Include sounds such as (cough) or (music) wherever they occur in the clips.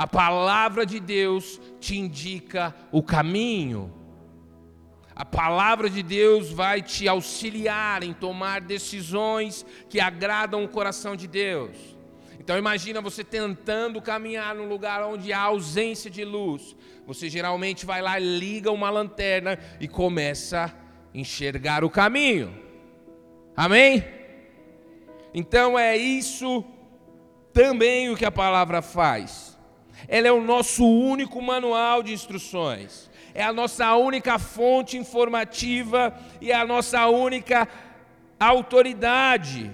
a palavra de Deus te indica o caminho. A palavra de Deus vai te auxiliar em tomar decisões que agradam o coração de Deus. Então imagina você tentando caminhar num lugar onde há ausência de luz. Você geralmente vai lá, liga uma lanterna e começa a enxergar o caminho. Amém? Então é isso também o que a palavra faz. Ela é o nosso único manual de instruções. É a nossa única fonte informativa e é a nossa única autoridade.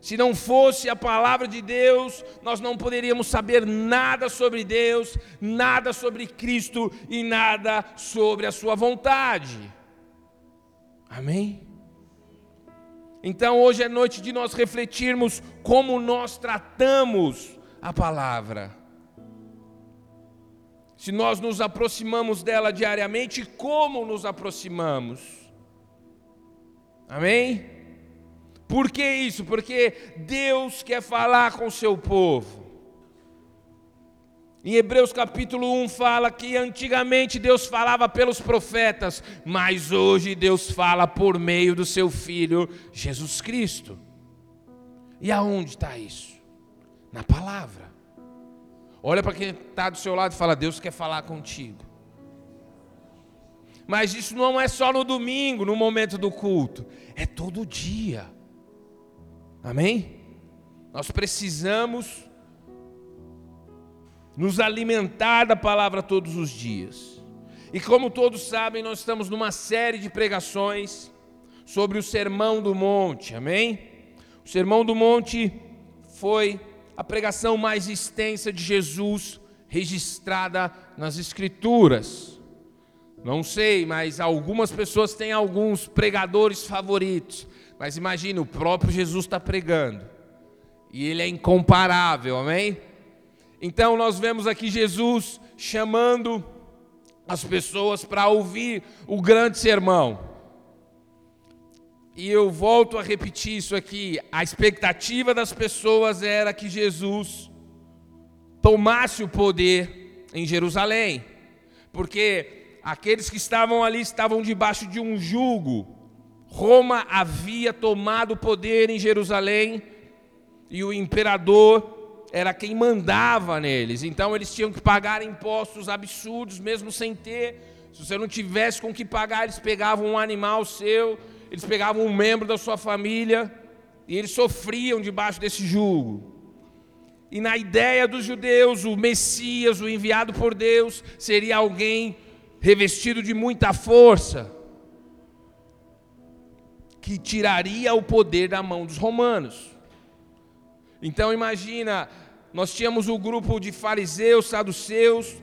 Se não fosse a palavra de Deus, nós não poderíamos saber nada sobre Deus, nada sobre Cristo e nada sobre a Sua vontade. Amém? Então hoje é noite de nós refletirmos como nós tratamos a palavra. Se nós nos aproximamos dela diariamente, como nos aproximamos? Amém? Por que isso? Porque Deus quer falar com o seu povo. Em Hebreus capítulo 1 fala que antigamente Deus falava pelos profetas, mas hoje Deus fala por meio do seu Filho Jesus Cristo. E aonde está isso? Na palavra. Olha para quem está do seu lado e fala: Deus quer falar contigo. Mas isso não é só no domingo, no momento do culto, é todo dia. Amém? Nós precisamos nos alimentar da palavra todos os dias. E como todos sabem, nós estamos numa série de pregações sobre o Sermão do Monte, amém? O Sermão do Monte foi a pregação mais extensa de Jesus registrada nas Escrituras. Não sei, mas algumas pessoas têm alguns pregadores favoritos. Mas imagine, o próprio Jesus está pregando. E ele é incomparável, amém? Então nós vemos aqui Jesus chamando as pessoas para ouvir o grande sermão. E eu volto a repetir isso aqui: a expectativa das pessoas era que Jesus tomasse o poder em Jerusalém, porque aqueles que estavam ali estavam debaixo de um jugo. Roma havia tomado o poder em Jerusalém e o imperador era quem mandava neles. Então eles tinham que pagar impostos absurdos, mesmo sem ter. Se você não tivesse com que pagar, eles pegavam um animal seu, eles pegavam um membro da sua família, e eles sofriam debaixo desse jugo. E na ideia dos judeus, o Messias, o enviado por Deus, seria alguém revestido de muita força, que tiraria o poder da mão dos romanos. Então imagina, nós tínhamos o grupo de fariseus, saduceus,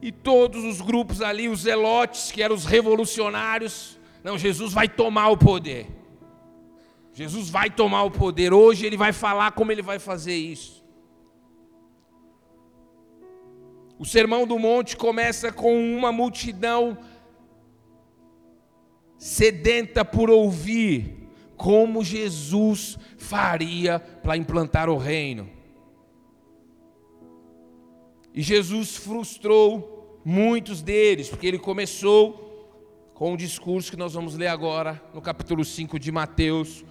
e todos os grupos ali, os zelotes, que eram os revolucionários. Não, Jesus vai tomar o poder. Jesus vai tomar o poder. Hoje ele vai falar como ele vai fazer isso. O Sermão do Monte começa com uma multidão sedenta por ouvir como Jesus faria para implantar o reino. E Jesus frustrou muitos deles, porque ele começou com o discurso que nós vamos ler agora no capítulo 5 de Mateus,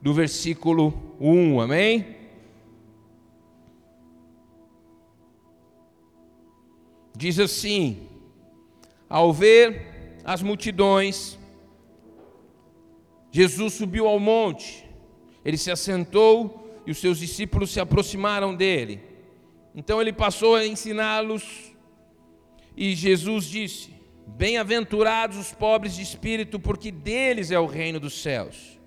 do versículo 1, amém? Diz assim: Ao ver as multidões, Jesus subiu ao monte, ele se assentou e os seus discípulos se aproximaram dele. Então ele passou a ensiná-los e Jesus disse: Bem-aventurados os pobres de espírito, porque deles é o reino dos céus.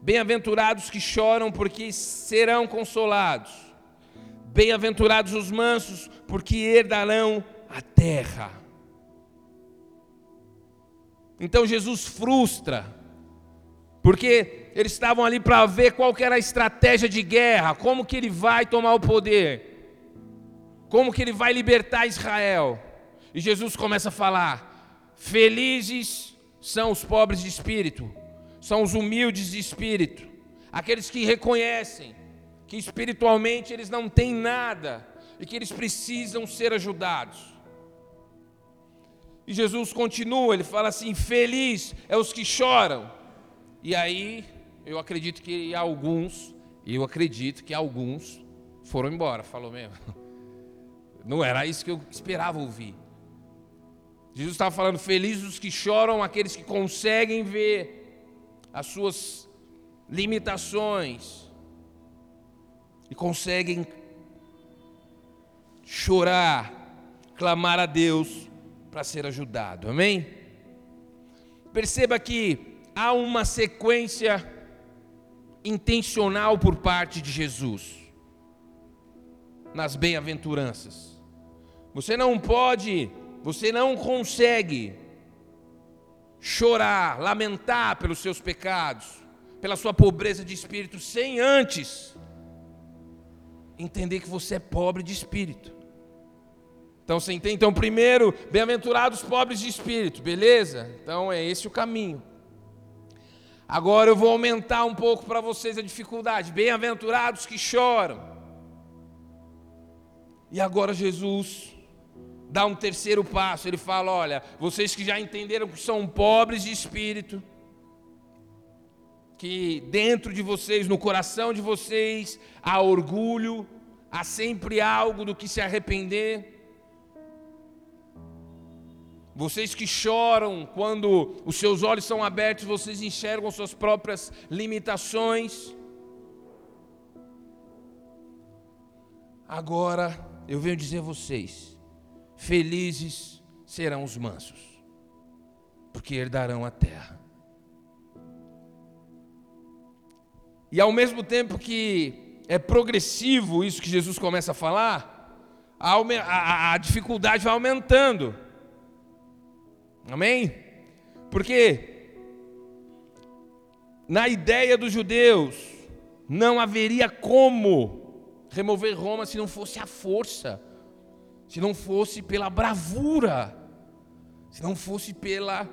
Bem-aventurados que choram, porque serão consolados. Bem-aventurados os mansos, porque herdarão a terra. Então Jesus frustra porque eles estavam ali para ver qual era a estratégia de guerra, como que ele vai tomar o poder, como que ele vai libertar Israel. E Jesus começa a falar: Felizes são os pobres de espírito, são os humildes de espírito, aqueles que reconhecem que espiritualmente eles não têm nada, e que eles precisam ser ajudados. E Jesus continua, ele fala assim: Feliz é os que choram. E aí, eu acredito que alguns, eu acredito que alguns foram embora, falou mesmo. (laughs) Não era isso que eu esperava ouvir. Jesus estava falando: Felizes os que choram, aqueles que conseguem ver as suas limitações e conseguem chorar, clamar a Deus para ser ajudado. Amém? Perceba que há uma sequência intencional por parte de Jesus nas bem-aventuranças. Você não pode, você não consegue chorar, lamentar pelos seus pecados, pela sua pobreza de espírito, sem antes entender que você é pobre de espírito. Então você entende? Então, primeiro, bem-aventurados pobres de espírito, beleza? Então é esse o caminho. Agora eu vou aumentar um pouco para vocês a dificuldade. Bem-aventurados que choram. E agora Jesus dá um terceiro passo. Ele fala: Olha, vocês que já entenderam que são pobres de espírito, que dentro de vocês, no coração de vocês, há orgulho, há sempre algo do que se arrepender. Vocês que choram quando os seus olhos são abertos, vocês enxergam suas próprias limitações. Agora eu venho dizer a vocês: felizes serão os mansos, porque herdarão a terra. E ao mesmo tempo que é progressivo isso que Jesus começa a falar, a, a, a dificuldade vai aumentando. Amém? Porque na ideia dos judeus não haveria como remover Roma se não fosse a força, se não fosse pela bravura, se não fosse pela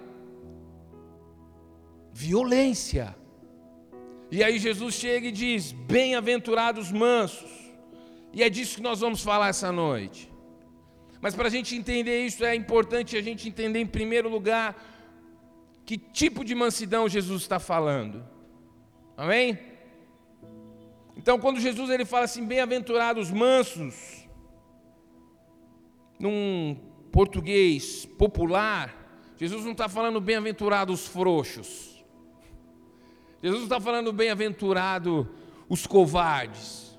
violência. E aí Jesus chega e diz: Bem-aventurados mansos. E é disso que nós vamos falar essa noite. Mas para a gente entender isso, é importante a gente entender, em primeiro lugar, que tipo de mansidão Jesus está falando. Amém? Então, quando Jesus ele fala assim, bem-aventurados mansos, num português popular, Jesus não está falando bem-aventurados frouxos. Jesus não está falando bem-aventurado os covardes.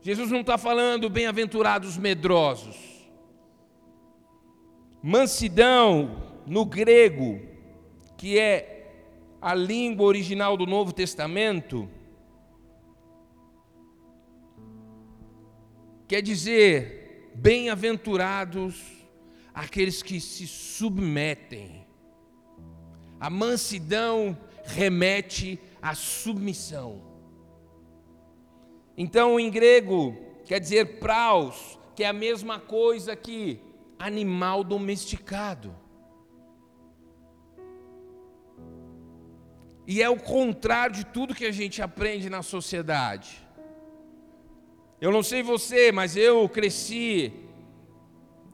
Jesus não está falando bem-aventurados medrosos. Mansidão, no grego, que é a língua original do Novo Testamento, quer dizer bem-aventurados aqueles que se submetem. A mansidão remete à submissão. Então, em grego, quer dizer praus, que é a mesma coisa que animal domesticado. E é o contrário de tudo que a gente aprende na sociedade. Eu não sei você, mas eu cresci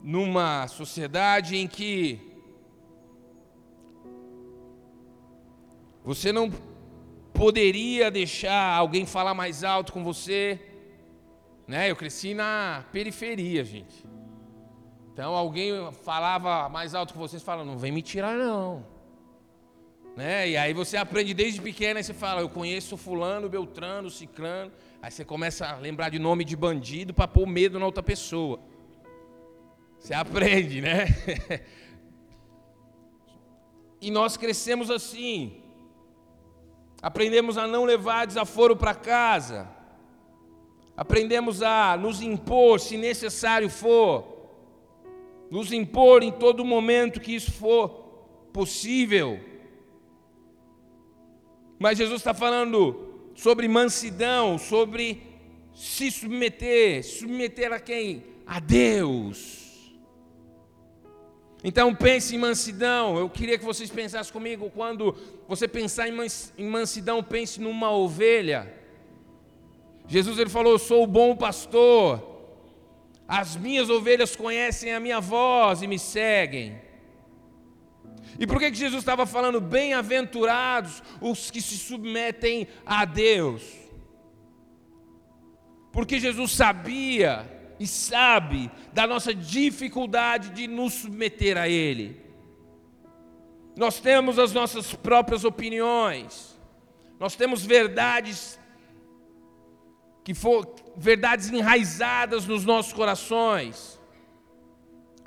numa sociedade em que Você não poderia deixar alguém falar mais alto com você. Né? Eu cresci na periferia, gente. Então alguém falava mais alto que vocês, fala, não vem me tirar não. Né? E aí você aprende desde pequeno, aí você fala, eu conheço fulano, beltrano, ciclano. Aí você começa a lembrar de nome de bandido para pôr medo na outra pessoa. Você aprende, né? (laughs) e nós crescemos assim. Aprendemos a não levar desaforo para casa. Aprendemos a nos impor, se necessário for. Nos impor em todo momento que isso for possível. Mas Jesus está falando sobre mansidão, sobre se submeter. Submeter a quem? A Deus. Então pense em mansidão. Eu queria que vocês pensassem comigo quando você pensar em mansidão, pense numa ovelha. Jesus ele falou: "Eu sou o bom pastor. As minhas ovelhas conhecem a minha voz e me seguem. E por que, que Jesus estava falando bem-aventurados os que se submetem a Deus? Porque Jesus sabia e sabe da nossa dificuldade de nos submeter a Ele. Nós temos as nossas próprias opiniões, nós temos verdades que for verdades enraizadas nos nossos corações.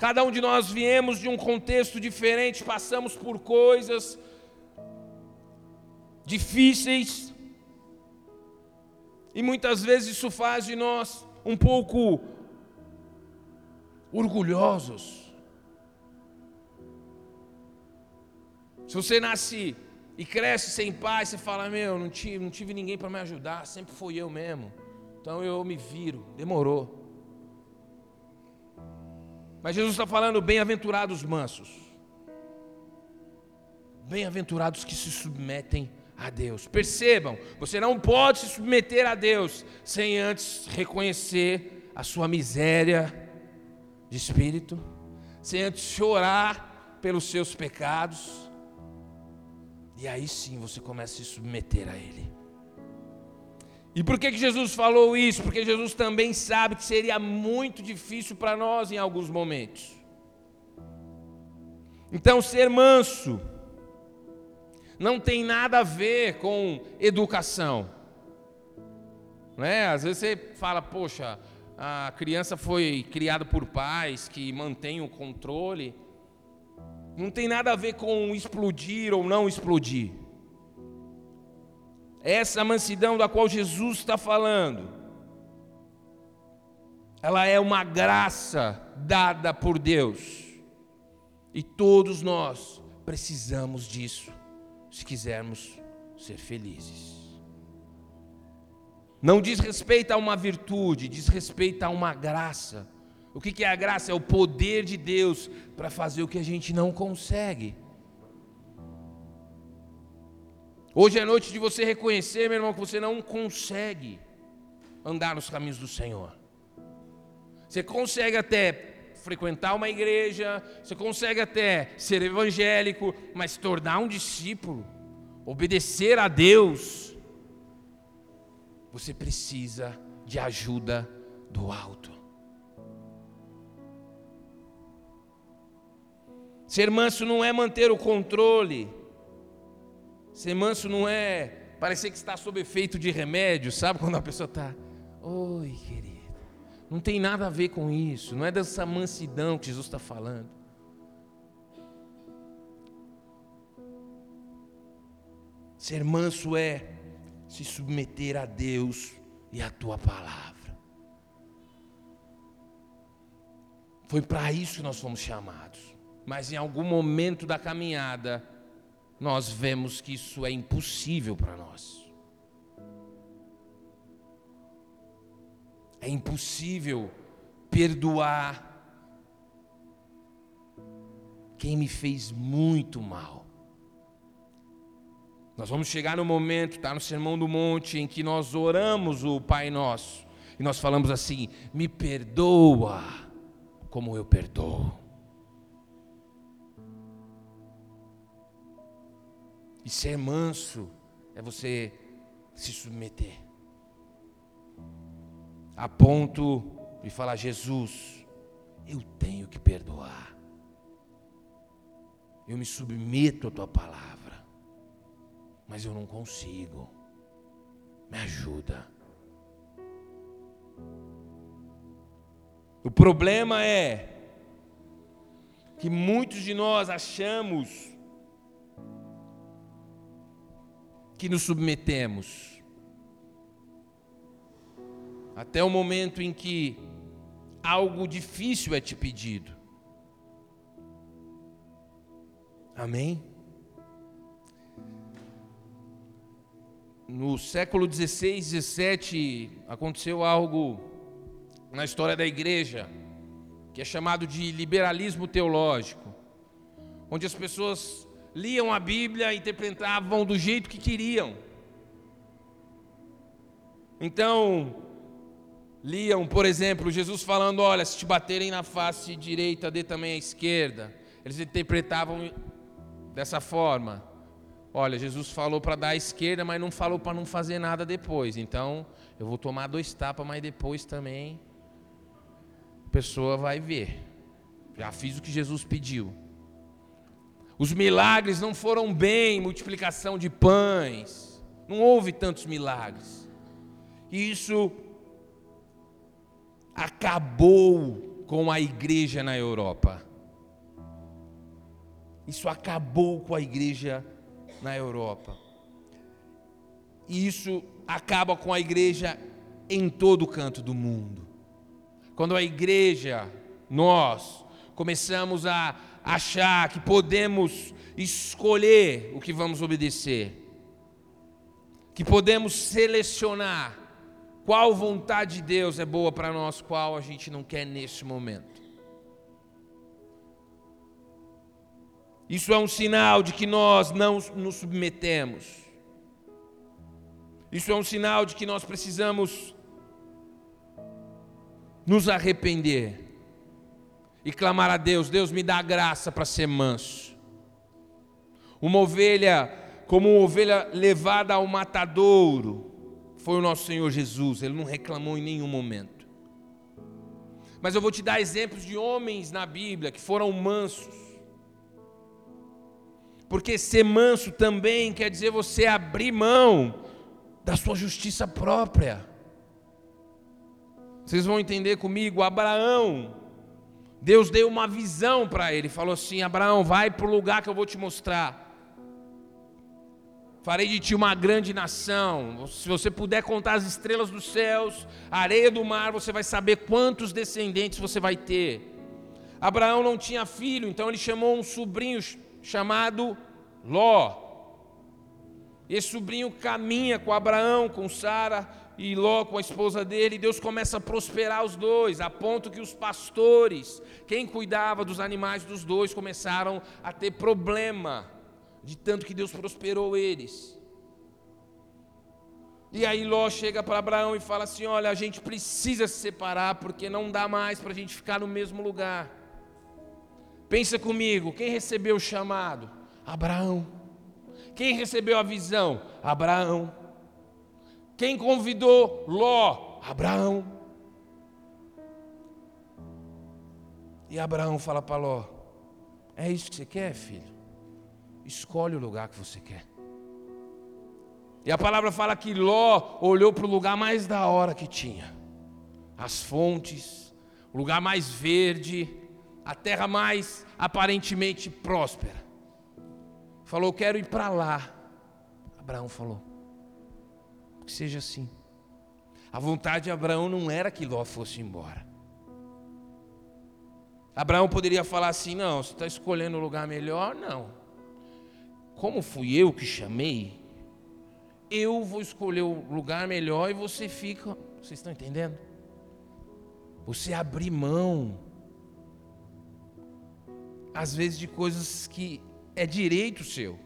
Cada um de nós viemos de um contexto diferente, passamos por coisas difíceis, e muitas vezes isso faz de nós um pouco orgulhosos. Se você nasce e cresce sem pai, você fala: Meu, não tive, não tive ninguém para me ajudar, sempre fui eu mesmo. Então eu me viro, demorou. Mas Jesus está falando: bem-aventurados mansos, bem-aventurados que se submetem a Deus. Percebam, você não pode se submeter a Deus sem antes reconhecer a sua miséria de espírito, sem antes chorar pelos seus pecados. E aí sim você começa a se submeter a Ele. E por que, que Jesus falou isso? Porque Jesus também sabe que seria muito difícil para nós em alguns momentos. Então, ser manso não tem nada a ver com educação. Não é? Às vezes você fala, poxa, a criança foi criada por pais que mantêm o controle. Não tem nada a ver com explodir ou não explodir. Essa mansidão da qual Jesus está falando, ela é uma graça dada por Deus. E todos nós precisamos disso, se quisermos ser felizes. Não diz respeito a uma virtude, diz respeito a uma graça. O que é a graça? É o poder de Deus para fazer o que a gente não consegue. Hoje é noite de você reconhecer, meu irmão, que você não consegue andar nos caminhos do Senhor. Você consegue até frequentar uma igreja, você consegue até ser evangélico, mas tornar um discípulo, obedecer a Deus, você precisa de ajuda do alto. Ser manso não é manter o controle, Ser manso não é parecer que está sob efeito de remédio, sabe? Quando a pessoa está, oi, querido. Não tem nada a ver com isso, não é dessa mansidão que Jesus está falando. Ser manso é se submeter a Deus e à tua palavra. Foi para isso que nós fomos chamados. Mas em algum momento da caminhada, nós vemos que isso é impossível para nós. É impossível perdoar quem me fez muito mal. Nós vamos chegar no momento, está no Sermão do Monte, em que nós oramos o Pai Nosso e nós falamos assim: me perdoa como eu perdoo. E ser manso é você se submeter. A ponto de falar: Jesus, eu tenho que perdoar. Eu me submeto à tua palavra, mas eu não consigo. Me ajuda. O problema é que muitos de nós achamos que nos submetemos. Até o momento em que algo difícil é te pedido. Amém? No século 16, 17, aconteceu algo na história da igreja, que é chamado de liberalismo teológico, onde as pessoas liam a Bíblia interpretavam do jeito que queriam. Então, liam, por exemplo, Jesus falando: Olha, se te baterem na face direita, dê também a esquerda. Eles interpretavam dessa forma. Olha, Jesus falou para dar à esquerda, mas não falou para não fazer nada depois. Então, eu vou tomar dois tapas, mas depois também a pessoa vai ver. Já fiz o que Jesus pediu. Os milagres não foram bem, multiplicação de pães. Não houve tantos milagres. E isso acabou com a igreja na Europa. Isso acabou com a igreja na Europa. E isso acaba com a igreja em todo canto do mundo. Quando a igreja, nós, começamos a achar que podemos escolher o que vamos obedecer, que podemos selecionar qual vontade de Deus é boa para nós, qual a gente não quer neste momento. Isso é um sinal de que nós não nos submetemos. Isso é um sinal de que nós precisamos nos arrepender e clamar a Deus: Deus me dá graça para ser manso. Uma ovelha, como uma ovelha levada ao matadouro, foi o nosso Senhor Jesus, ele não reclamou em nenhum momento. Mas eu vou te dar exemplos de homens na Bíblia que foram mansos. Porque ser manso também quer dizer você abrir mão da sua justiça própria. Vocês vão entender comigo, Abraão, Deus deu uma visão para ele, falou assim: Abraão, vai para o lugar que eu vou te mostrar. Farei de ti uma grande nação. Se você puder contar as estrelas dos céus, a areia do mar, você vai saber quantos descendentes você vai ter. Abraão não tinha filho, então ele chamou um sobrinho chamado Ló. Esse sobrinho caminha com Abraão, com Sara e Ló com a esposa dele, Deus começa a prosperar os dois, a ponto que os pastores, quem cuidava dos animais dos dois, começaram a ter problema de tanto que Deus prosperou eles. E aí Ló chega para Abraão e fala assim: Olha, a gente precisa se separar porque não dá mais para a gente ficar no mesmo lugar. Pensa comigo, quem recebeu o chamado? Abraão. Quem recebeu a visão? Abraão. Quem convidou Ló? Abraão. E Abraão fala para Ló: É isso que você quer, filho? Escolhe o lugar que você quer. E a palavra fala que Ló olhou para o lugar mais da hora que tinha. As fontes, o lugar mais verde, a terra mais aparentemente próspera. Falou: Quero ir para lá. Abraão falou: Que seja assim. A vontade de Abraão não era que Ló fosse embora. Abraão poderia falar assim: Não, você está escolhendo o lugar melhor? Não como fui eu que chamei, eu vou escolher o lugar melhor e você fica. Vocês estão entendendo? Você abrir mão, às vezes, de coisas que é direito seu.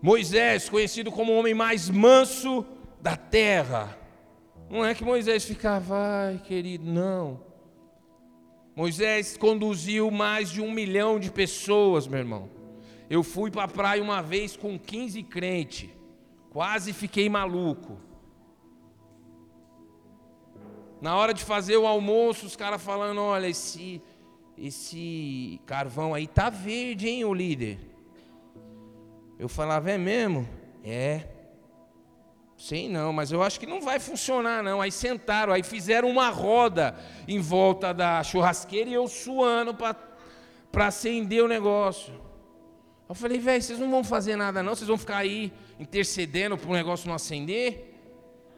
Moisés, conhecido como o homem mais manso da terra. Não é que Moisés ficava, ai querido, não. Moisés conduziu mais de um milhão de pessoas, meu irmão. Eu fui para a praia uma vez com 15 crentes, quase fiquei maluco. Na hora de fazer o almoço, os caras falando: olha, esse, esse carvão aí tá verde, hein, o líder? Eu falava: é mesmo? É. Sei não, mas eu acho que não vai funcionar não. Aí sentaram, aí fizeram uma roda em volta da churrasqueira e eu suando para acender o negócio. Eu falei, velho, vocês não vão fazer nada não, vocês vão ficar aí intercedendo para o negócio não acender?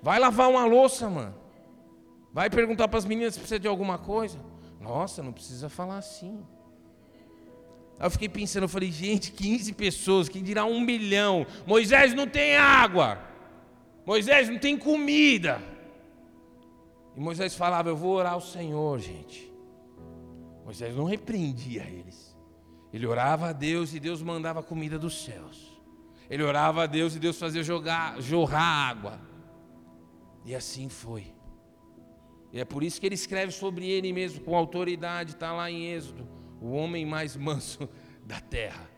Vai lavar uma louça, mano. Vai perguntar para as meninas se precisa de alguma coisa. Nossa, não precisa falar assim. Aí eu fiquei pensando, eu falei, gente, 15 pessoas, quem dirá um milhão? Moisés não tem água. Moisés não tem comida. E Moisés falava: Eu vou orar ao Senhor, gente. Moisés não repreendia eles. Ele orava a Deus e Deus mandava comida dos céus. Ele orava a Deus e Deus fazia jogar, jorrar água. E assim foi. E é por isso que ele escreve sobre ele mesmo, com autoridade, está lá em Êxodo, o homem mais manso da terra.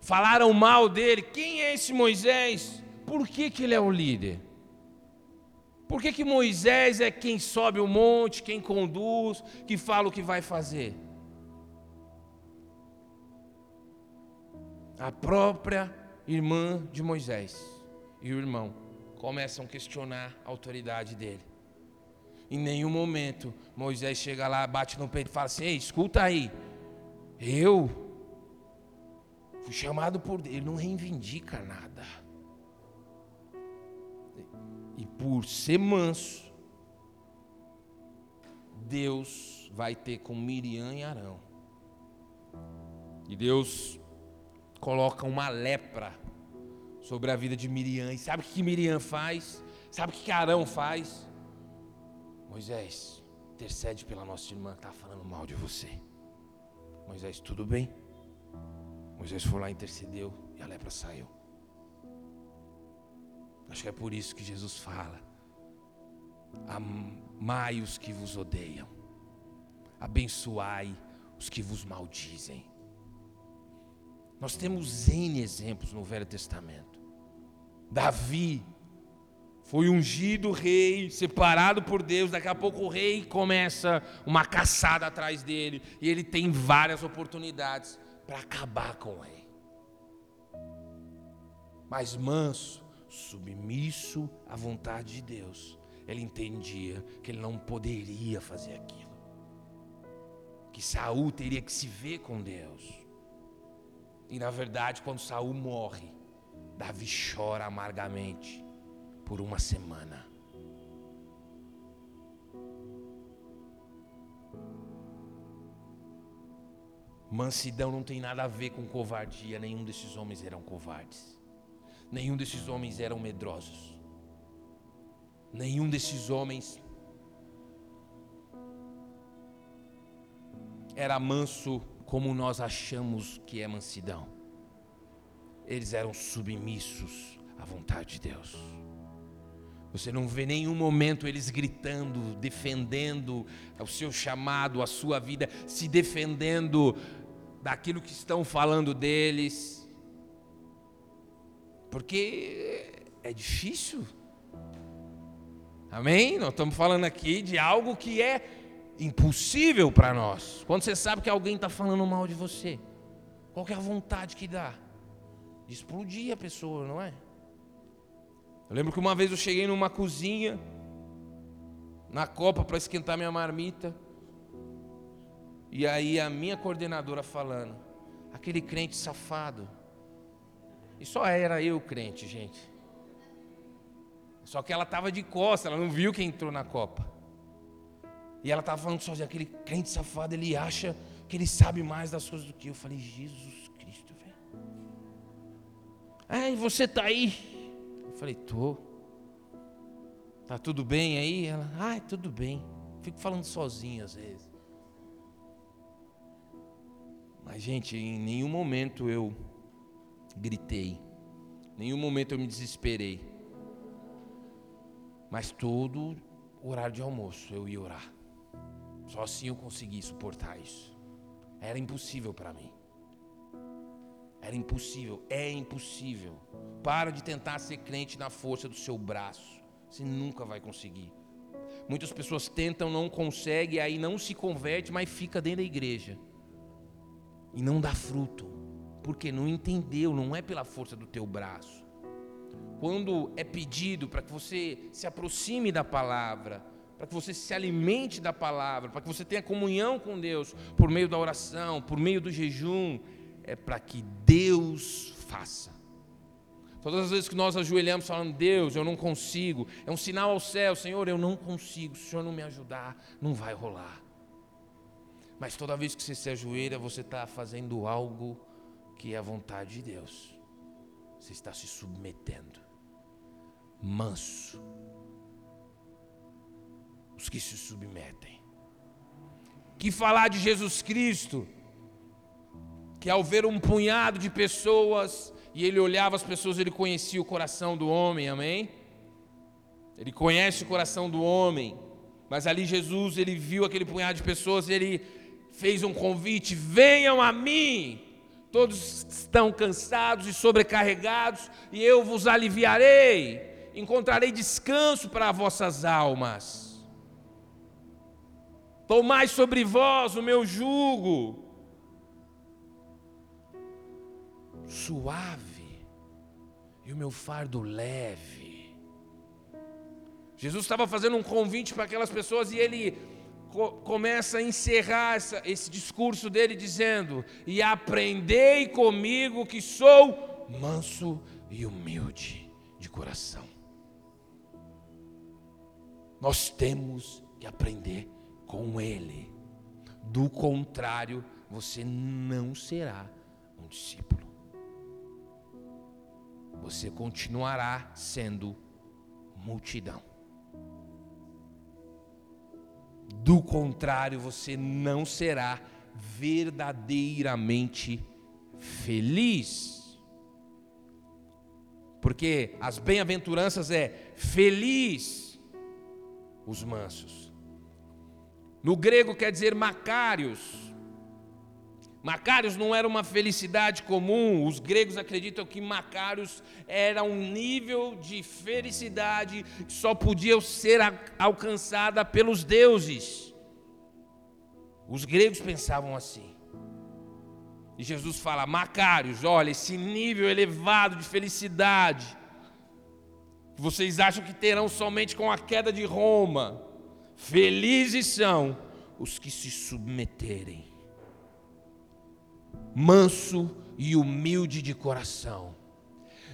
Falaram mal dele. Quem é esse Moisés? Por que, que ele é o líder? Por que, que Moisés é quem sobe o monte, quem conduz, que fala o que vai fazer? A própria irmã de Moisés e o irmão começam a questionar a autoridade dele. Em nenhum momento Moisés chega lá, bate no peito e fala assim: Ei, escuta aí, eu fui chamado por Deus. Ele não reivindica nada. E por ser manso, Deus vai ter com Miriam e Arão. E Deus coloca uma lepra sobre a vida de Miriam. E sabe o que Miriam faz? Sabe o que Arão faz? Moisés, intercede pela nossa irmã que está falando mal de você. Moisés, tudo bem? Moisés foi lá, intercedeu e a lepra saiu. Acho que é por isso que Jesus fala: amai os que vos odeiam, abençoai os que vos maldizem. Nós temos N exemplos no Velho Testamento. Davi foi ungido rei, separado por Deus. Daqui a pouco o rei começa uma caçada atrás dele, e ele tem várias oportunidades para acabar com o rei. Mas manso, submisso à vontade de Deus, ele entendia que ele não poderia fazer aquilo. Que Saul teria que se ver com Deus. E na verdade, quando Saul morre, Davi chora amargamente por uma semana. Mansidão não tem nada a ver com covardia, nenhum desses homens eram covardes. Nenhum desses homens eram medrosos. Nenhum desses homens era manso como nós achamos que é mansidão. Eles eram submissos à vontade de Deus. Você não vê nenhum momento eles gritando, defendendo o seu chamado, a sua vida, se defendendo daquilo que estão falando deles. Porque é difícil. Amém? Nós estamos falando aqui de algo que é impossível para nós. Quando você sabe que alguém está falando mal de você, qual é a vontade que dá? De explodir a pessoa, não é? Eu lembro que uma vez eu cheguei numa cozinha, na copa para esquentar minha marmita, e aí a minha coordenadora falando, aquele crente safado, e só era eu crente, gente. Só que ela estava de costas, ela não viu quem entrou na Copa. E ela estava falando sozinha, aquele crente safado, ele acha que ele sabe mais das coisas do que eu. Eu falei, Jesus Cristo, velho. Ah, e você tá aí? Falei, tô. Tá tudo bem aí? Ela, ah, tudo bem. Fico falando sozinho às vezes. Mas, gente, em nenhum momento eu gritei. Nenhum momento eu me desesperei. Mas todo horário de almoço eu ia orar. Só assim eu consegui suportar isso. Era impossível para mim. Era impossível, é impossível. Para de tentar ser crente na força do seu braço. Você nunca vai conseguir. Muitas pessoas tentam, não conseguem, aí não se converte, mas fica dentro da igreja. E não dá fruto porque não entendeu, não é pela força do teu braço. Quando é pedido para que você se aproxime da palavra, para que você se alimente da palavra, para que você tenha comunhão com Deus por meio da oração, por meio do jejum, é para que Deus faça. Todas as vezes que nós ajoelhamos falando, Deus, eu não consigo, é um sinal ao céu, Senhor, eu não consigo, se o Senhor não me ajudar, não vai rolar. Mas toda vez que você se ajoelha, você está fazendo algo que é a vontade de Deus. Você está se submetendo. Manso. Os que se submetem. Que falar de Jesus Cristo, que ao ver um punhado de pessoas e ele olhava as pessoas, ele conhecia o coração do homem, amém? Ele conhece o coração do homem. Mas ali Jesus, ele viu aquele punhado de pessoas, ele fez um convite: venham a mim. Todos estão cansados e sobrecarregados, e eu vos aliviarei. Encontrarei descanso para vossas almas. Tomai sobre vós o meu jugo, suave, e o meu fardo leve. Jesus estava fazendo um convite para aquelas pessoas e ele co começa a encerrar essa, esse discurso dele dizendo: E aprendei comigo que sou manso e humilde de coração. Nós temos que aprender com ele. Do contrário, você não será um discípulo. Você continuará sendo multidão. Do contrário, você não será verdadeiramente feliz. Porque as bem-aventuranças é feliz os mansos. No grego quer dizer macários. Macários não era uma felicidade comum. Os gregos acreditam que Macários era um nível de felicidade que só podia ser alcançada pelos deuses. Os gregos pensavam assim. E Jesus fala: Macários, olha, esse nível elevado de felicidade, que vocês acham que terão somente com a queda de Roma, felizes são os que se submeterem manso e humilde de coração.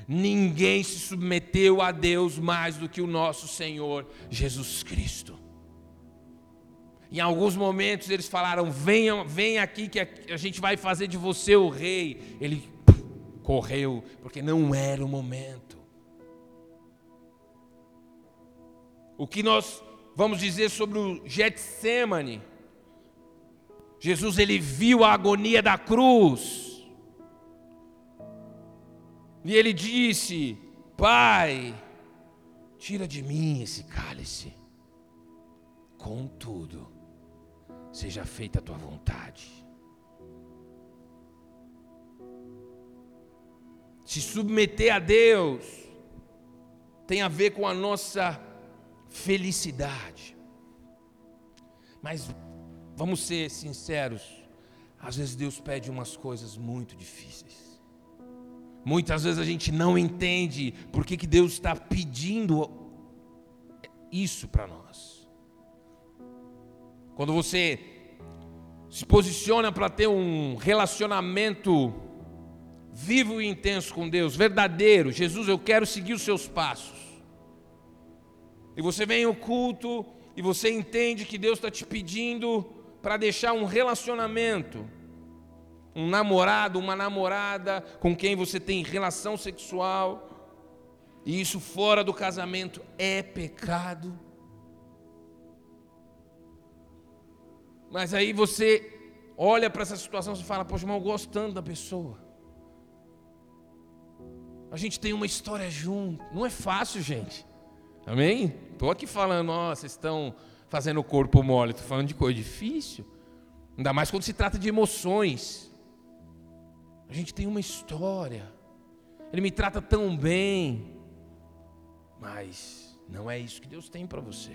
Ninguém se submeteu a Deus mais do que o nosso Senhor Jesus Cristo. Em alguns momentos eles falaram: venha, venha aqui que a gente vai fazer de você o rei. Ele correu, porque não era o momento. O que nós vamos dizer sobre o Getsemane? Jesus ele viu a agonia da cruz. E ele disse: Pai, tira de mim esse cálice. Contudo, seja feita a tua vontade. Se submeter a Deus tem a ver com a nossa felicidade. Mas Vamos ser sinceros. Às vezes Deus pede umas coisas muito difíceis. Muitas vezes a gente não entende por que, que Deus está pedindo isso para nós. Quando você se posiciona para ter um relacionamento vivo e intenso com Deus, verdadeiro, Jesus, eu quero seguir os seus passos. E você vem ao culto e você entende que Deus está te pedindo para deixar um relacionamento, um namorado, uma namorada com quem você tem relação sexual, e isso fora do casamento é pecado. Mas aí você olha para essa situação e fala: Poxa, mas eu gosto tanto da pessoa. A gente tem uma história junto. Não é fácil, gente. Amém? Estou aqui falando, ó, vocês estão fazendo o corpo mole, estou falando de coisa difícil. Ainda mais quando se trata de emoções. A gente tem uma história. Ele me trata tão bem. Mas não é isso que Deus tem para você.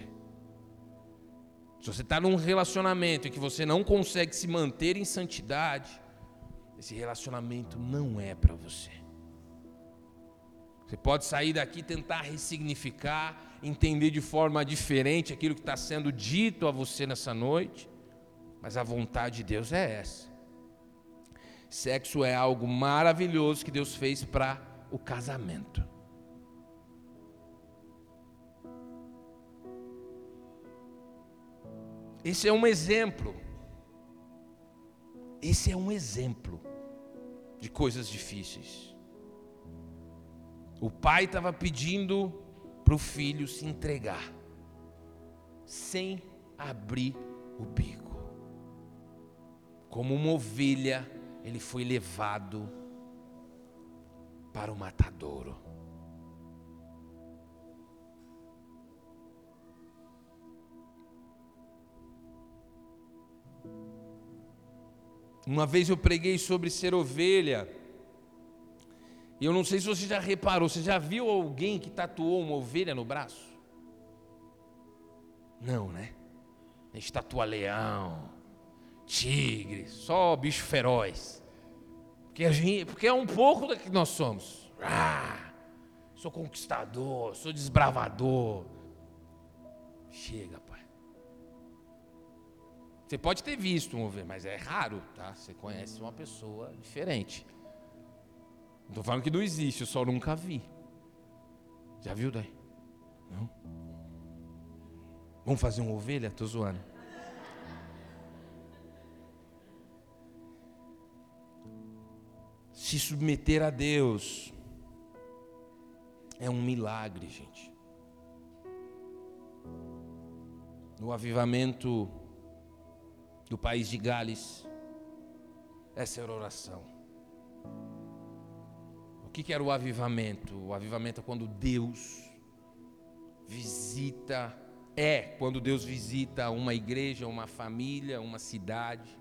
Se você está num relacionamento em que você não consegue se manter em santidade, esse relacionamento não é para você. Você pode sair daqui e tentar ressignificar, entender de forma diferente aquilo que está sendo dito a você nessa noite, mas a vontade de Deus é essa. Sexo é algo maravilhoso que Deus fez para o casamento. Esse é um exemplo. Esse é um exemplo de coisas difíceis. O pai estava pedindo para o filho se entregar, sem abrir o bico. Como uma ovelha ele foi levado para o matadouro. Uma vez eu preguei sobre ser ovelha. E eu não sei se você já reparou, você já viu alguém que tatuou uma ovelha no braço? Não, né? A gente tatua leão, tigre, só bicho feroz. Porque, a gente, porque é um pouco do que nós somos. Ah, sou conquistador, sou desbravador. Chega, pai. Você pode ter visto um ovelha, mas é raro, tá? Você conhece uma pessoa diferente. Não estou falando que não existe, eu só nunca vi. Já viu daí? Não? Vamos fazer uma ovelha? Estou zoando. Se submeter a Deus é um milagre, gente. No avivamento do país de Gales, essa era a oração. O que era o avivamento? O avivamento é quando Deus visita, é quando Deus visita uma igreja, uma família, uma cidade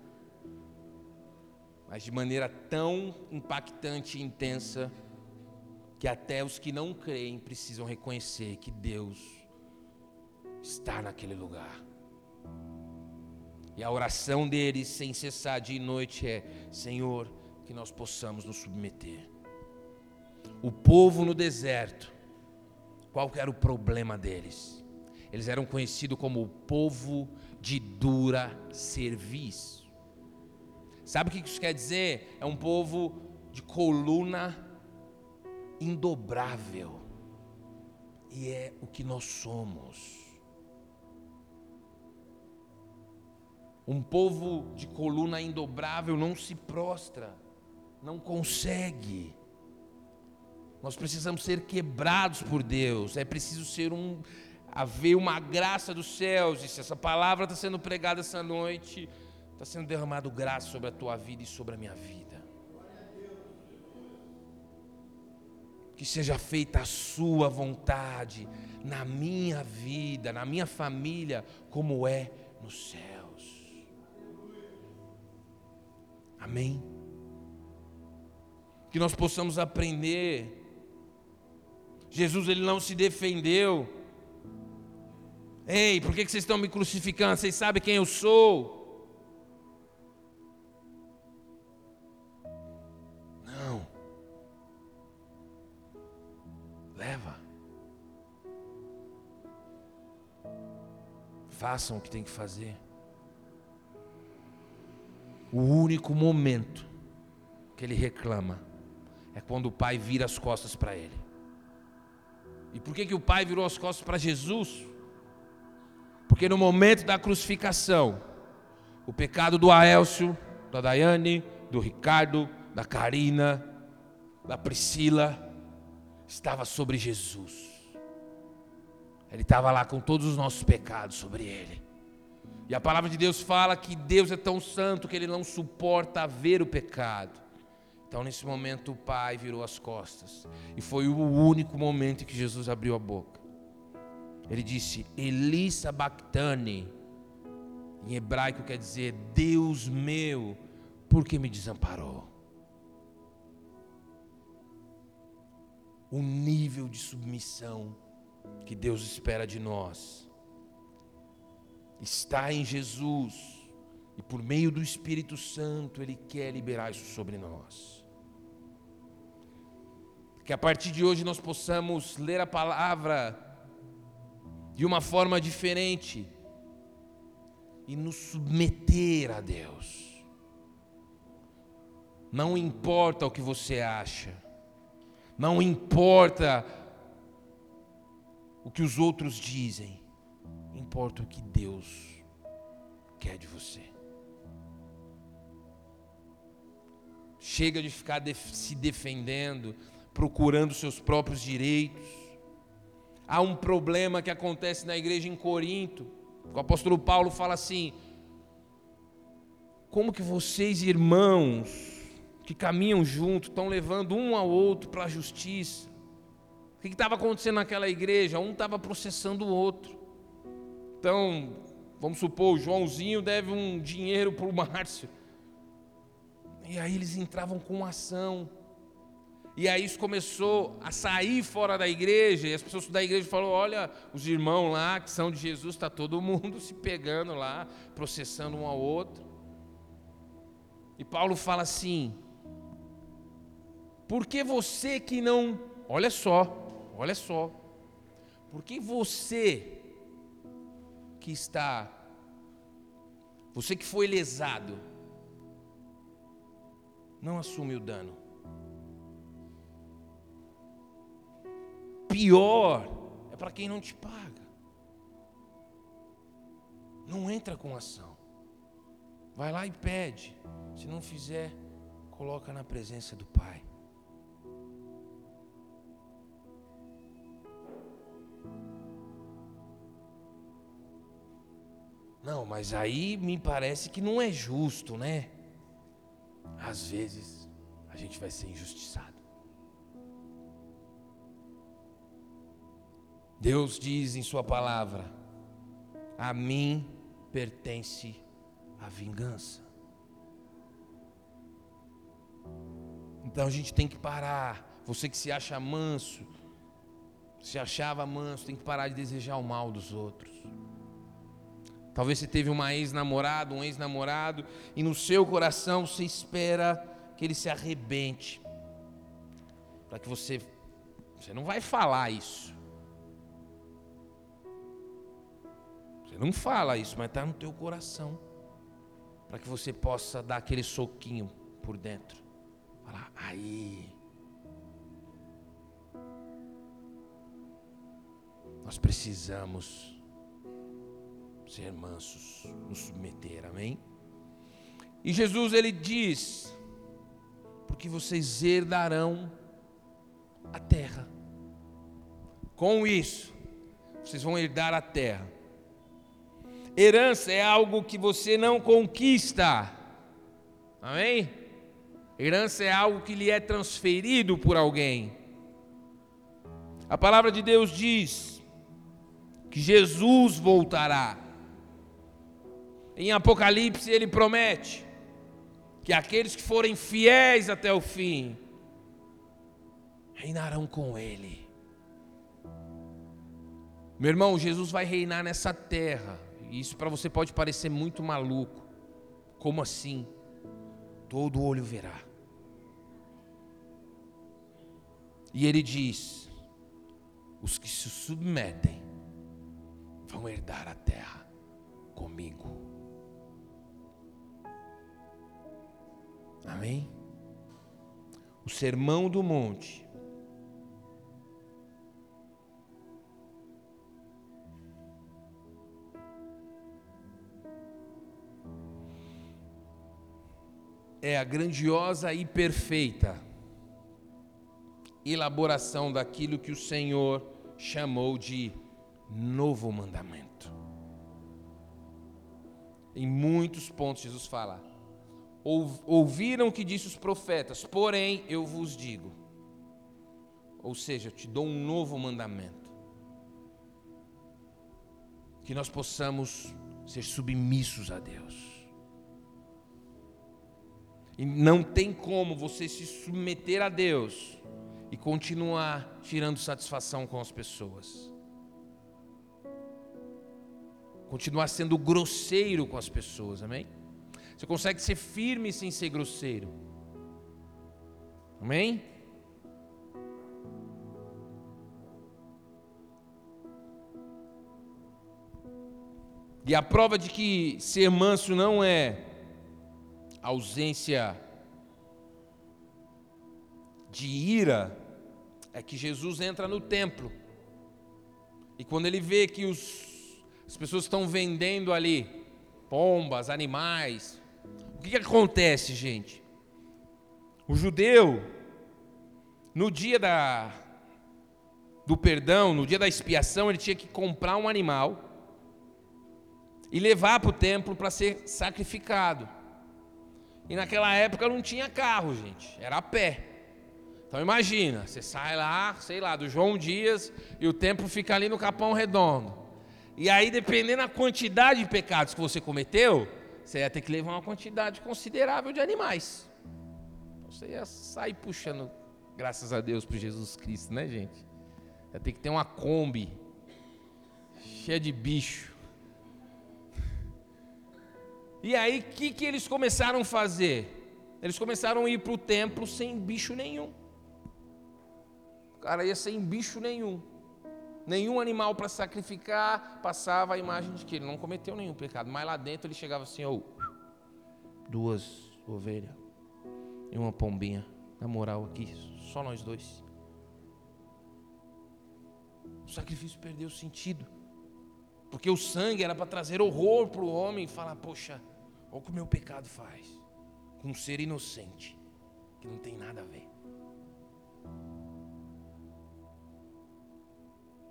mas de maneira tão impactante e intensa que até os que não creem precisam reconhecer que Deus está naquele lugar. E a oração deles, sem cessar dia e noite, é: Senhor, que nós possamos nos submeter. O povo no deserto, qual era o problema deles? Eles eram conhecidos como o povo de dura serviço. Sabe o que isso quer dizer? É um povo de coluna indobrável. E é o que nós somos. Um povo de coluna indobrável não se prostra, não consegue. Nós precisamos ser quebrados por Deus. É preciso ser um haver uma graça dos céus. E se essa palavra está sendo pregada essa noite, Está sendo derramado graça sobre a tua vida e sobre a minha vida. Que seja feita a sua vontade na minha vida, na minha família, como é nos céus. Amém? Que nós possamos aprender. Jesus ele não se defendeu. Ei, por que vocês estão me crucificando? Vocês sabem quem eu sou? Façam o que tem que fazer. O único momento que ele reclama é quando o pai vira as costas para ele. E por que, que o pai virou as costas para Jesus? Porque no momento da crucificação, o pecado do Aélcio, da Daiane, do Ricardo, da Karina, da Priscila, estava sobre Jesus. Ele estava lá com todos os nossos pecados sobre ele. E a palavra de Deus fala que Deus é tão santo que ele não suporta ver o pecado. Então, nesse momento, o pai virou as costas. E foi o único momento que Jesus abriu a boca. Ele disse: Elisa Bactani. Em hebraico quer dizer: Deus meu, por que me desamparou? O nível de submissão que Deus espera de nós está em Jesus e por meio do Espírito Santo Ele quer liberar isso sobre nós. Que a partir de hoje nós possamos ler a palavra de uma forma diferente e nos submeter a Deus. Não importa o que você acha, não importa o que os outros dizem, importa o que Deus quer de você. Chega de ficar se defendendo, procurando seus próprios direitos. Há um problema que acontece na igreja em Corinto. O apóstolo Paulo fala assim: Como que vocês, irmãos, que caminham junto, estão levando um ao outro para a justiça. O que estava acontecendo naquela igreja? Um estava processando o outro. Então, vamos supor, o Joãozinho deve um dinheiro para o (laughs) Márcio. E aí eles entravam com ação. E aí isso começou a sair fora da igreja, e as pessoas da igreja falaram: olha, os irmãos lá que são de Jesus, está todo mundo se pegando lá, processando um ao outro. E Paulo fala assim: por que você que não, olha só, olha só, por que você que está, você que foi lesado, não assume o dano? Pior é para quem não te paga. Não entra com ação. Vai lá e pede. Se não fizer, coloca na presença do Pai. Não, mas aí me parece que não é justo, né? Às vezes a gente vai ser injustiçado. Deus diz em Sua palavra: A mim pertence a vingança. Então a gente tem que parar. Você que se acha manso, se achava manso, tem que parar de desejar o mal dos outros. Talvez você teve uma ex-namorada, um ex-namorado, e no seu coração você espera que ele se arrebente. Para que você. Você não vai falar isso. Você não fala isso, mas está no teu coração. Para que você possa dar aquele soquinho por dentro. Falar, aí. Nós precisamos ser mansos, nos submeter, amém? E Jesus ele diz: porque vocês herdarão a terra. Com isso, vocês vão herdar a terra. Herança é algo que você não conquista. Amém? Herança é algo que lhe é transferido por alguém. A palavra de Deus diz que Jesus voltará. Em Apocalipse ele promete que aqueles que forem fiéis até o fim reinarão com ele. Meu irmão, Jesus vai reinar nessa terra isso para você pode parecer muito maluco. Como assim? Todo olho verá. E ele diz: os que se submetem vão herdar a terra comigo. Amém? O sermão do monte é a grandiosa e perfeita elaboração daquilo que o Senhor chamou de novo mandamento. Em muitos pontos, Jesus fala: ouviram o que disse os profetas, porém eu vos digo. Ou seja, eu te dou um novo mandamento. Que nós possamos ser submissos a Deus. E não tem como você se submeter a Deus e continuar tirando satisfação com as pessoas. Continuar sendo grosseiro com as pessoas, amém? Você consegue ser firme sem ser grosseiro. Amém? E a prova de que ser manso não é ausência de ira é que Jesus entra no templo. E quando ele vê que os, as pessoas estão vendendo ali pombas, animais, o que, que acontece, gente? O judeu, no dia da, do perdão, no dia da expiação, ele tinha que comprar um animal e levar para o templo para ser sacrificado. E naquela época não tinha carro, gente, era a pé. Então imagina, você sai lá, sei lá, do João Dias e o tempo fica ali no Capão Redondo. E aí, dependendo da quantidade de pecados que você cometeu, você ia ter que levar uma quantidade considerável de animais. Então, você ia sair puxando, graças a Deus, por Jesus Cristo, né, gente? Ia ter que ter uma Kombi cheia de bicho. E aí, o que, que eles começaram a fazer? Eles começaram a ir para o templo sem bicho nenhum. O cara ia sem bicho nenhum. Nenhum animal para sacrificar, passava a imagem de que ele não cometeu nenhum pecado. Mas lá dentro ele chegava assim, oh, duas ovelhas e uma pombinha. Na moral aqui, só nós dois. O sacrifício perdeu sentido. Porque o sangue era para trazer horror para o homem e falar: Poxa, olha o que o meu pecado faz com um ser inocente, que não tem nada a ver.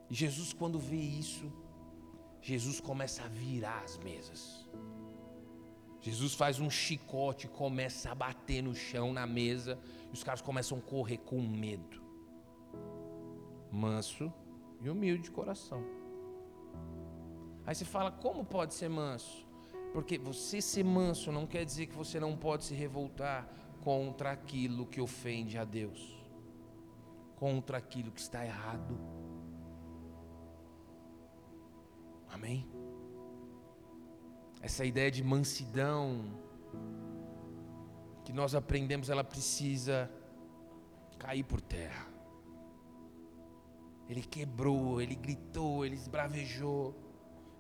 E Jesus, quando vê isso, Jesus começa a virar as mesas. Jesus faz um chicote, começa a bater no chão, na mesa, e os caras começam a correr com medo. Manso e humilde de coração. Aí você fala, como pode ser manso? Porque você ser manso não quer dizer que você não pode se revoltar contra aquilo que ofende a Deus, contra aquilo que está errado. Amém? Essa ideia de mansidão que nós aprendemos, ela precisa cair por terra. Ele quebrou, ele gritou, ele esbravejou.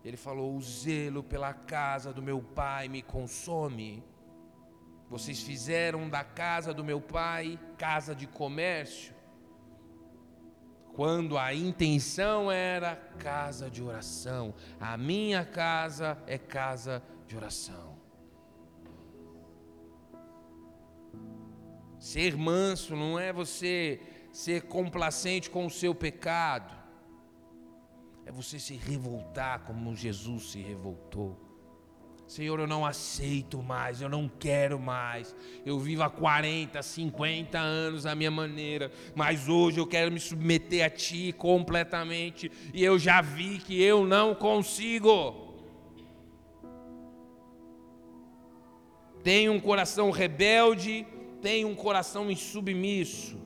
Ele falou: O zelo pela casa do meu pai me consome. Vocês fizeram da casa do meu pai casa de comércio, quando a intenção era casa de oração. A minha casa é casa de oração. Ser manso não é você ser complacente com o seu pecado é você se revoltar como Jesus se revoltou. Senhor, eu não aceito mais, eu não quero mais. Eu vivo há 40, 50 anos a minha maneira, mas hoje eu quero me submeter a Ti completamente e eu já vi que eu não consigo. Tenho um coração rebelde, tenho um coração insubmisso.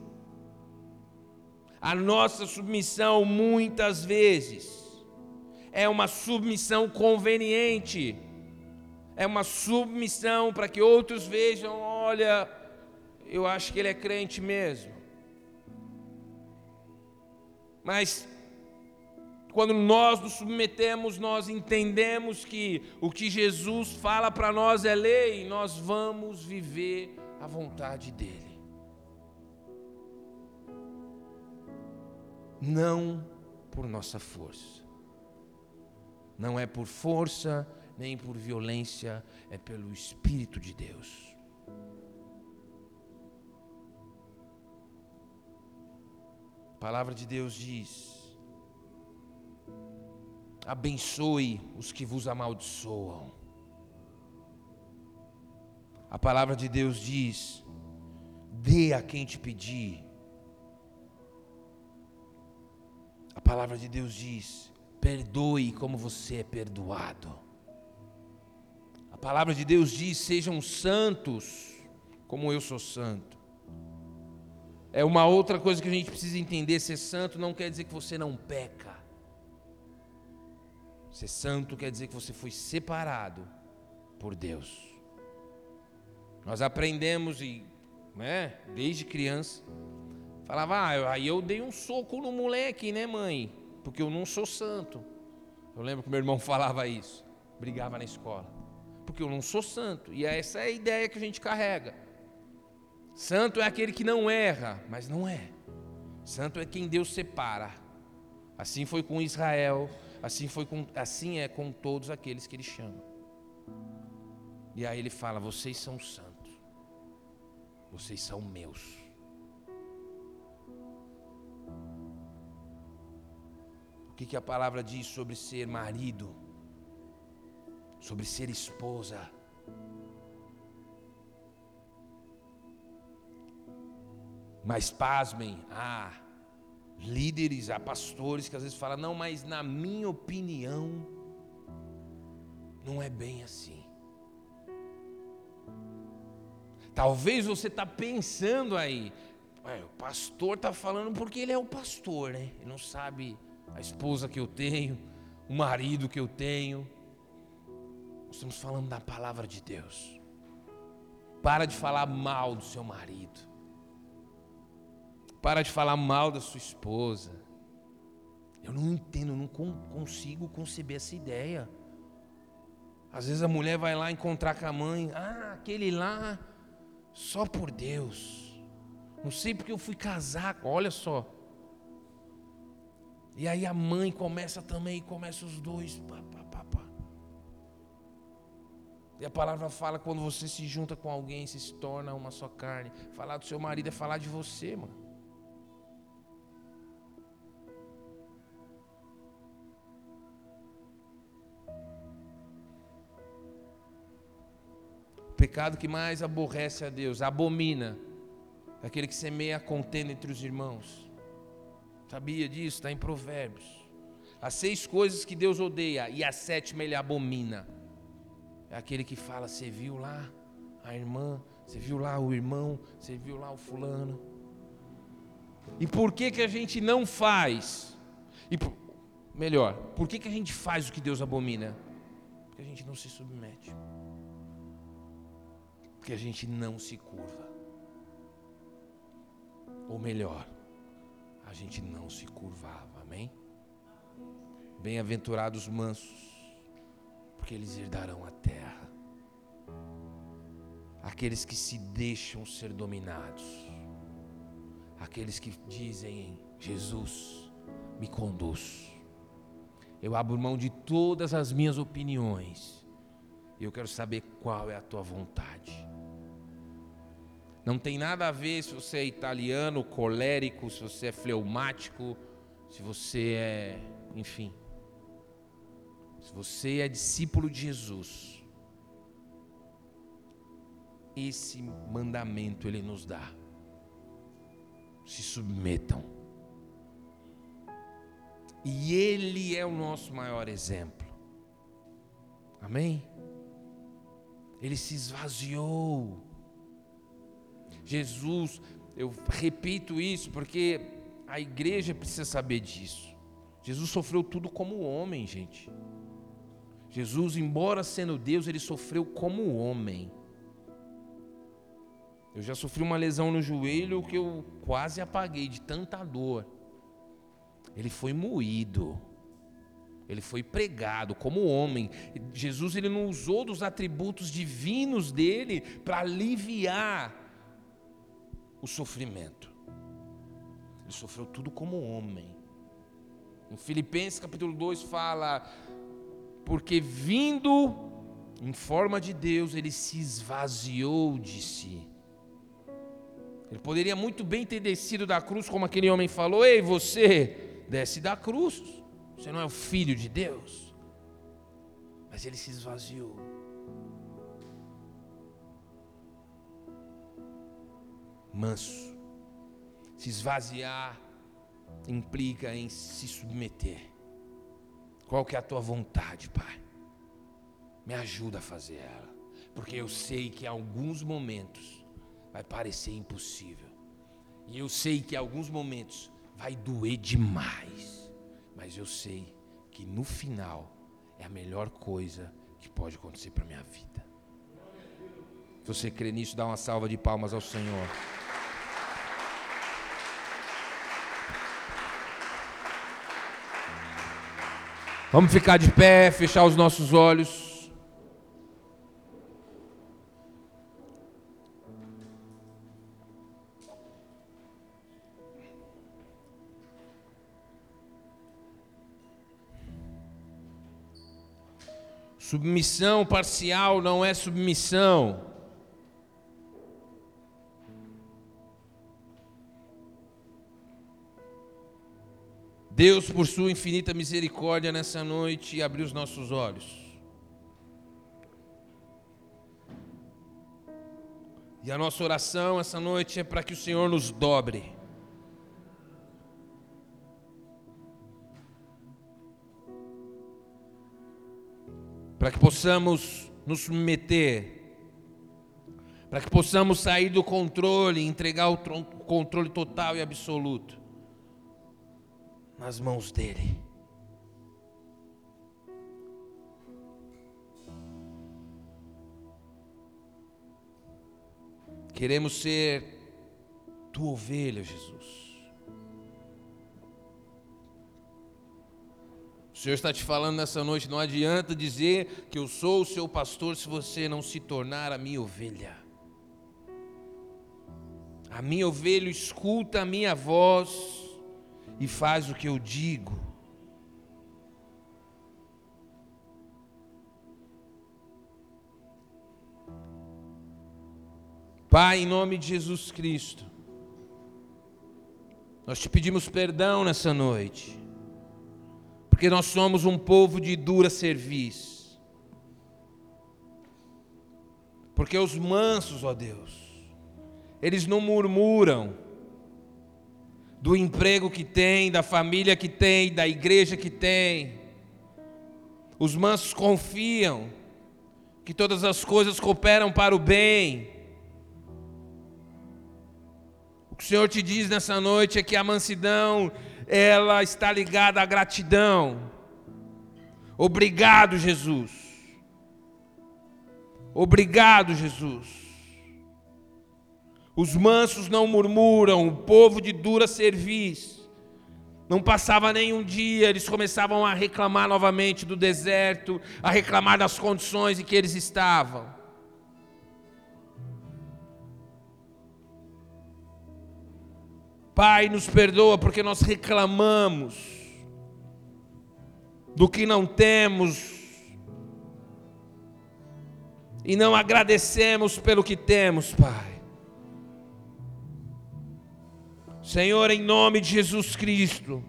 A nossa submissão, muitas vezes, é uma submissão conveniente, é uma submissão para que outros vejam: olha, eu acho que ele é crente mesmo. Mas, quando nós nos submetemos, nós entendemos que o que Jesus fala para nós é lei, e nós vamos viver a vontade dEle. Não por nossa força. Não é por força, nem por violência, é pelo Espírito de Deus. A palavra de Deus diz: abençoe os que vos amaldiçoam. A palavra de Deus diz: dê a quem te pedir A palavra de Deus diz: perdoe como você é perdoado. A palavra de Deus diz: sejam santos como eu sou santo. É uma outra coisa que a gente precisa entender: ser santo não quer dizer que você não peca. Ser santo quer dizer que você foi separado por Deus. Nós aprendemos e, né, desde criança, Falava, ah, aí eu dei um soco no moleque, né, mãe? Porque eu não sou santo. Eu lembro que meu irmão (laughs) falava isso. Brigava na escola. Porque eu não sou santo. E essa é a ideia que a gente carrega. Santo é aquele que não erra, mas não é. Santo é quem Deus separa. Assim foi com Israel, assim foi com, assim é com todos aqueles que ele chama. E aí ele fala: "Vocês são santos. Vocês são meus." Que, que a palavra diz sobre ser marido, sobre ser esposa. Mas pasmem, há líderes, há pastores que às vezes falam: não, mas na minha opinião, não é bem assim. Talvez você está pensando aí, o pastor está falando porque ele é o pastor, né? Ele não sabe a esposa que eu tenho, o marido que eu tenho. Nós estamos falando da palavra de Deus. Para de falar mal do seu marido. Para de falar mal da sua esposa. Eu não entendo, eu não consigo conceber essa ideia. Às vezes a mulher vai lá encontrar com a mãe, ah, aquele lá, só por Deus. Não sei porque eu fui casar, olha só. E aí a mãe começa também, começa os dois. Pá, pá, pá, pá. E a palavra fala quando você se junta com alguém, você se torna uma só carne. Falar do seu marido é falar de você, mano. O pecado que mais aborrece a Deus, abomina, é aquele que semeia a contenda entre os irmãos. Sabia disso? Está em Provérbios. As seis coisas que Deus odeia e a sétima ele abomina. É aquele que fala: Você viu lá a irmã, você viu lá o irmão, você viu lá o fulano. E por que, que a gente não faz? E por, melhor, por que, que a gente faz o que Deus abomina? Porque a gente não se submete. Porque a gente não se curva. Ou melhor, a gente não se curvava, amém? Bem-aventurados mansos, porque eles herdarão a terra. Aqueles que se deixam ser dominados, aqueles que dizem: Jesus, me conduz. Eu abro mão de todas as minhas opiniões. Eu quero saber qual é a tua vontade. Não tem nada a ver se você é italiano, colérico, se você é fleumático, se você é, enfim. Se você é discípulo de Jesus, esse mandamento ele nos dá. Se submetam. E ele é o nosso maior exemplo. Amém? Ele se esvaziou Jesus, eu repito isso porque a igreja precisa saber disso. Jesus sofreu tudo como homem, gente. Jesus, embora sendo Deus, ele sofreu como homem. Eu já sofri uma lesão no joelho que eu quase apaguei de tanta dor. Ele foi moído. Ele foi pregado como homem. Jesus ele não usou dos atributos divinos dele para aliviar o sofrimento. Ele sofreu tudo como homem. Em Filipenses capítulo 2 fala: Porque vindo em forma de Deus, ele se esvaziou de si. Ele poderia muito bem ter descido da cruz, como aquele homem falou: Ei, você, desce da cruz, você não é o filho de Deus. Mas ele se esvaziou. Manso. Se esvaziar implica em se submeter. Qual que é a tua vontade, Pai? Me ajuda a fazer ela, porque eu sei que em alguns momentos vai parecer impossível. E eu sei que em alguns momentos vai doer demais. Mas eu sei que no final é a melhor coisa que pode acontecer para minha vida. Se você crê nisso, dá uma salva de palmas ao Senhor. Vamos ficar de pé, fechar os nossos olhos. Submissão parcial não é submissão. Deus, por sua infinita misericórdia, nessa noite, abriu os nossos olhos. E a nossa oração essa noite é para que o Senhor nos dobre. Para que possamos nos submeter, para que possamos sair do controle entregar o controle total e absoluto nas mãos dEle. Queremos ser tua ovelha, Jesus. O Senhor está te falando nessa noite, não adianta dizer que eu sou o seu pastor se você não se tornar a minha ovelha. A minha ovelha escuta a minha voz e faz o que eu digo. Pai, em nome de Jesus Cristo, nós te pedimos perdão nessa noite, porque nós somos um povo de dura serviço. Porque os mansos, ó Deus, eles não murmuram do emprego que tem, da família que tem, da igreja que tem. Os mansos confiam que todas as coisas cooperam para o bem que o Senhor te diz nessa noite é que a mansidão, ela está ligada à gratidão. Obrigado, Jesus. Obrigado, Jesus. Os mansos não murmuram, o povo de dura serviço. Não passava nenhum dia, eles começavam a reclamar novamente do deserto, a reclamar das condições em que eles estavam. Pai, nos perdoa porque nós reclamamos do que não temos e não agradecemos pelo que temos, Pai. Senhor, em nome de Jesus Cristo,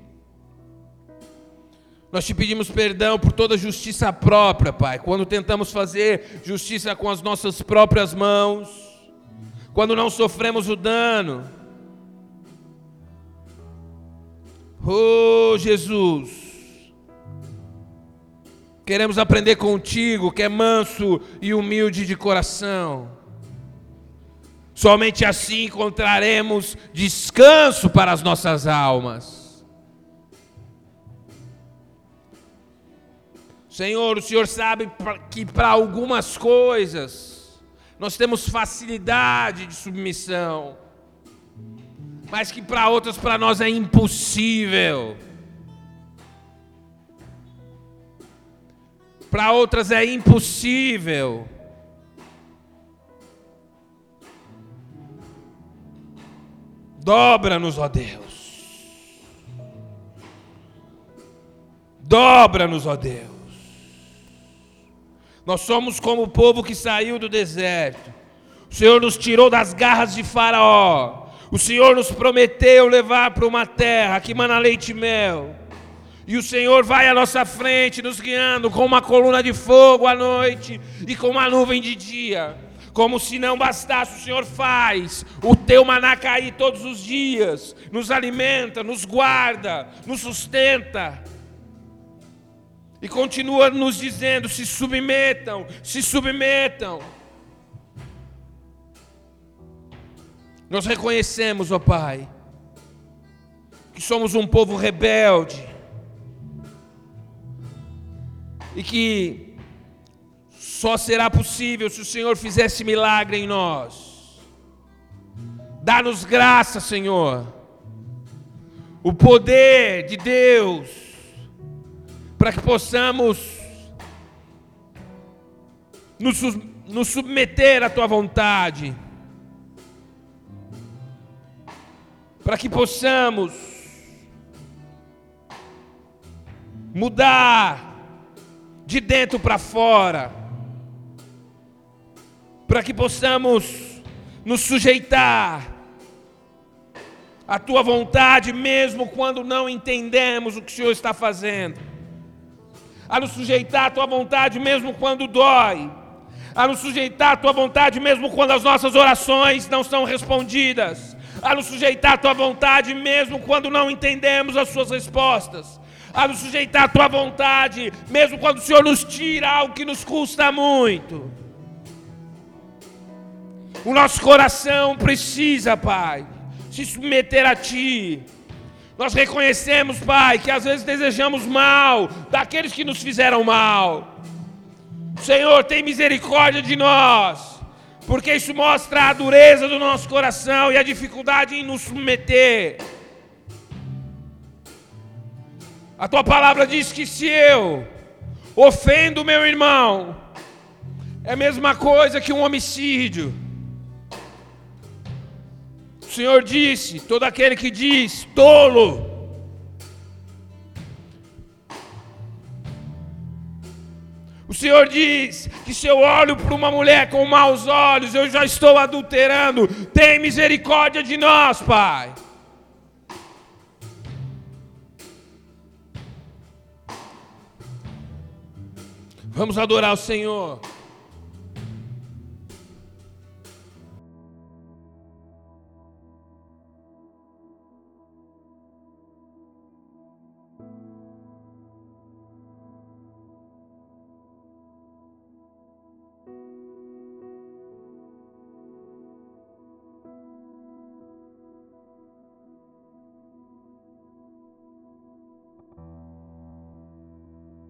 nós te pedimos perdão por toda justiça própria, Pai, quando tentamos fazer justiça com as nossas próprias mãos, quando não sofremos o dano Oh, Jesus. Queremos aprender contigo, que é manso e humilde de coração. Somente assim encontraremos descanso para as nossas almas. Senhor, o Senhor sabe que para algumas coisas nós temos facilidade de submissão mas que para outras, para nós é impossível. Para outras é impossível. Dobra-nos, ó Deus. Dobra-nos, ó Deus. Nós somos como o povo que saiu do deserto. O Senhor nos tirou das garras de Faraó o Senhor nos prometeu levar para uma terra que mana leite e mel. E o Senhor vai à nossa frente, nos guiando com uma coluna de fogo à noite e com uma nuvem de dia. Como se não bastasse, o Senhor faz o teu maná cair todos os dias, nos alimenta, nos guarda, nos sustenta. E continua nos dizendo: se submetam, se submetam. Nós reconhecemos, ó Pai, que somos um povo rebelde e que só será possível se o Senhor fizesse milagre em nós. Dá-nos graça, Senhor, o poder de Deus, para que possamos nos, nos submeter à Tua vontade. Para que possamos mudar de dentro para fora, para que possamos nos sujeitar à tua vontade, mesmo quando não entendemos o que o Senhor está fazendo, a nos sujeitar à tua vontade, mesmo quando dói, a nos sujeitar à tua vontade, mesmo quando as nossas orações não são respondidas, a nos sujeitar à tua vontade, mesmo quando não entendemos as suas respostas, a nos sujeitar à tua vontade, mesmo quando o Senhor nos tira algo que nos custa muito. O nosso coração precisa, Pai, se submeter a Ti. Nós reconhecemos, Pai, que às vezes desejamos mal daqueles que nos fizeram mal. Senhor, tem misericórdia de nós, porque isso mostra a dureza do nosso coração e a dificuldade em nos submeter. A tua palavra diz que se eu ofendo meu irmão, é a mesma coisa que um homicídio. O Senhor disse: todo aquele que diz tolo, O Senhor diz que se eu olho para uma mulher com maus olhos, eu já estou adulterando. Tem misericórdia de nós, Pai. Vamos adorar o Senhor.